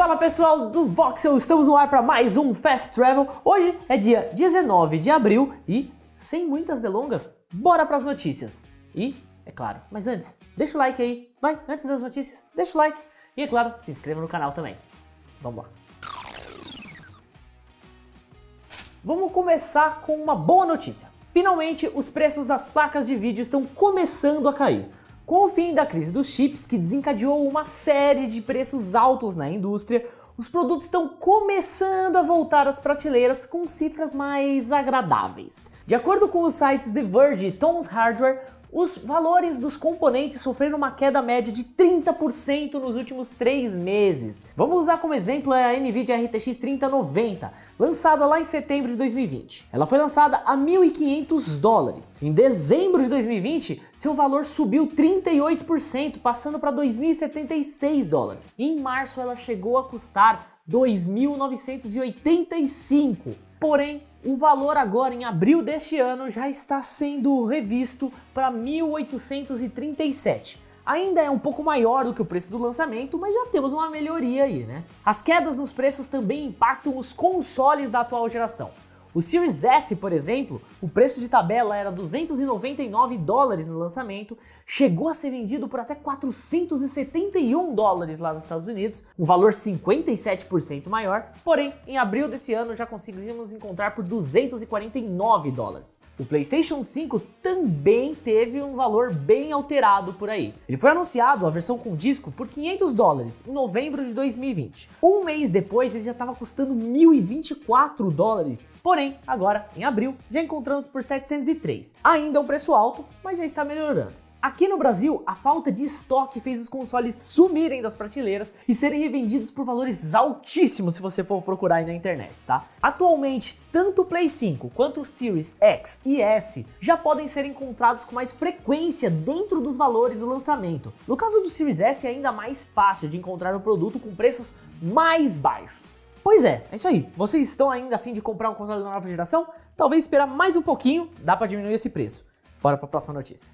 Fala pessoal do Voxel, estamos no ar para mais um Fast Travel. Hoje é dia 19 de abril e, sem muitas delongas, bora para as notícias. E, é claro, mas antes, deixa o like aí, vai, antes das notícias, deixa o like. E é claro, se inscreva no canal também. Vamos lá. Vamos começar com uma boa notícia. Finalmente, os preços das placas de vídeo estão começando a cair. Com o fim da crise dos chips, que desencadeou uma série de preços altos na indústria, os produtos estão começando a voltar às prateleiras com cifras mais agradáveis. De acordo com os sites The Verge e Tom's Hardware, os valores dos componentes sofreram uma queda média de 30% nos últimos três meses. Vamos usar como exemplo a NVIDIA RTX 3090, lançada lá em setembro de 2020. Ela foi lançada a 1.500 dólares. Em dezembro de 2020, seu valor subiu 38%, passando para 2.076 dólares. Em março, ela chegou a custar 2.985. Porém, o valor agora em abril deste ano já está sendo revisto para 1837. Ainda é um pouco maior do que o preço do lançamento, mas já temos uma melhoria aí, né? As quedas nos preços também impactam os consoles da atual geração. O Series S, por exemplo, o preço de tabela era 299 dólares no lançamento, chegou a ser vendido por até 471 dólares lá nos Estados Unidos, um valor 57% maior, porém, em abril desse ano já conseguimos encontrar por 249 dólares. O PlayStation 5 também teve um valor bem alterado por aí. Ele foi anunciado, a versão com disco, por 500 dólares em novembro de 2020. Um mês depois ele já estava custando 1.024 dólares, porém, agora, em abril, já encontramos por 703. Ainda é um preço alto, mas já está melhorando. Aqui no Brasil, a falta de estoque fez os consoles sumirem das prateleiras e serem revendidos por valores altíssimos se você for procurar aí na internet, tá? Atualmente, tanto o Play 5 quanto o Series X e S já podem ser encontrados com mais frequência dentro dos valores do lançamento. No caso do Series S, é ainda mais fácil de encontrar o produto com preços mais baixos. Pois é, é isso aí. Vocês estão ainda a fim de comprar um console da nova geração? Talvez esperar mais um pouquinho, dá para diminuir esse preço. Bora para a próxima notícia.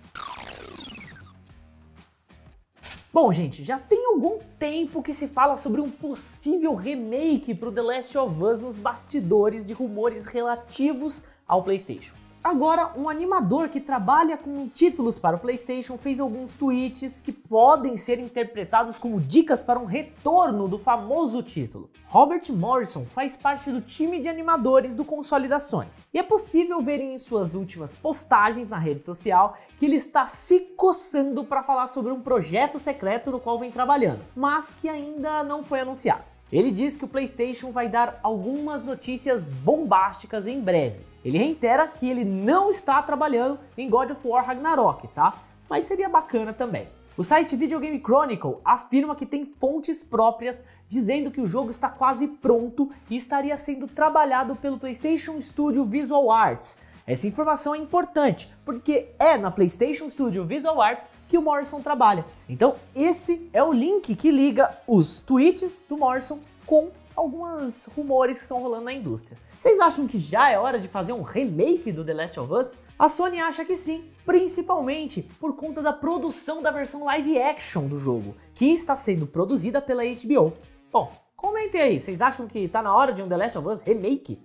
Bom, gente, já tem algum tempo que se fala sobre um possível remake para o The Last of Us nos bastidores de rumores relativos ao PlayStation. Agora, um animador que trabalha com títulos para o PlayStation fez alguns tweets que podem ser interpretados como dicas para um retorno do famoso título. Robert Morrison faz parte do time de animadores do console da Sony, e é possível ver em suas últimas postagens na rede social que ele está se coçando para falar sobre um projeto secreto no qual vem trabalhando, mas que ainda não foi anunciado. Ele diz que o PlayStation vai dar algumas notícias bombásticas em breve. Ele reitera que ele não está trabalhando em God of War Ragnarok, tá? Mas seria bacana também. O site Video Game Chronicle afirma que tem fontes próprias dizendo que o jogo está quase pronto e estaria sendo trabalhado pelo PlayStation Studio Visual Arts, essa informação é importante, porque é na PlayStation Studio Visual Arts que o Morrison trabalha. Então, esse é o link que liga os tweets do Morrison com alguns rumores que estão rolando na indústria. Vocês acham que já é hora de fazer um remake do The Last of Us? A Sony acha que sim, principalmente por conta da produção da versão live action do jogo, que está sendo produzida pela HBO. Bom, comentem aí, vocês acham que está na hora de um The Last of Us remake?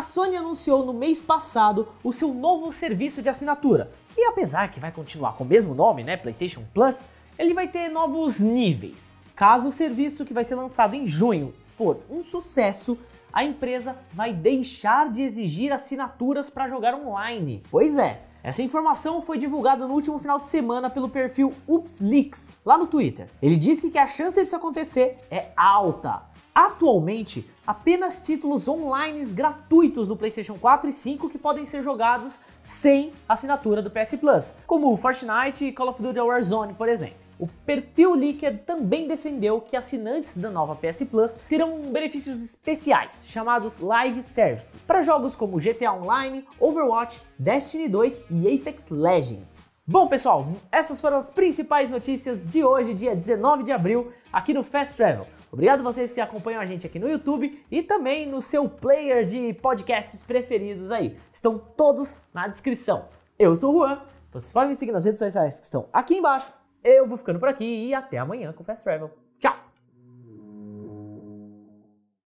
A Sony anunciou no mês passado o seu novo serviço de assinatura. E apesar que vai continuar com o mesmo nome, né, PlayStation Plus, ele vai ter novos níveis. Caso o serviço que vai ser lançado em junho for um sucesso, a empresa vai deixar de exigir assinaturas para jogar online. Pois é, essa informação foi divulgada no último final de semana pelo perfil UpsLeaks, lá no Twitter. Ele disse que a chance disso acontecer é alta. Atualmente, apenas títulos online gratuitos no PlayStation 4 e 5 que podem ser jogados sem assinatura do PS Plus, como Fortnite e Call of Duty Warzone, por exemplo. O perfil Leaker também defendeu que assinantes da nova PS Plus terão benefícios especiais, chamados Live Service, para jogos como GTA Online, Overwatch, Destiny 2 e Apex Legends. Bom, pessoal, essas foram as principais notícias de hoje, dia 19 de abril, aqui no Fast Travel. Obrigado vocês que acompanham a gente aqui no YouTube e também no seu player de podcasts preferidos aí. Estão todos na descrição. Eu sou o Juan, vocês podem me seguir nas redes sociais que estão aqui embaixo Eu vou ficando por aqui e até amanhã com Fast Travel.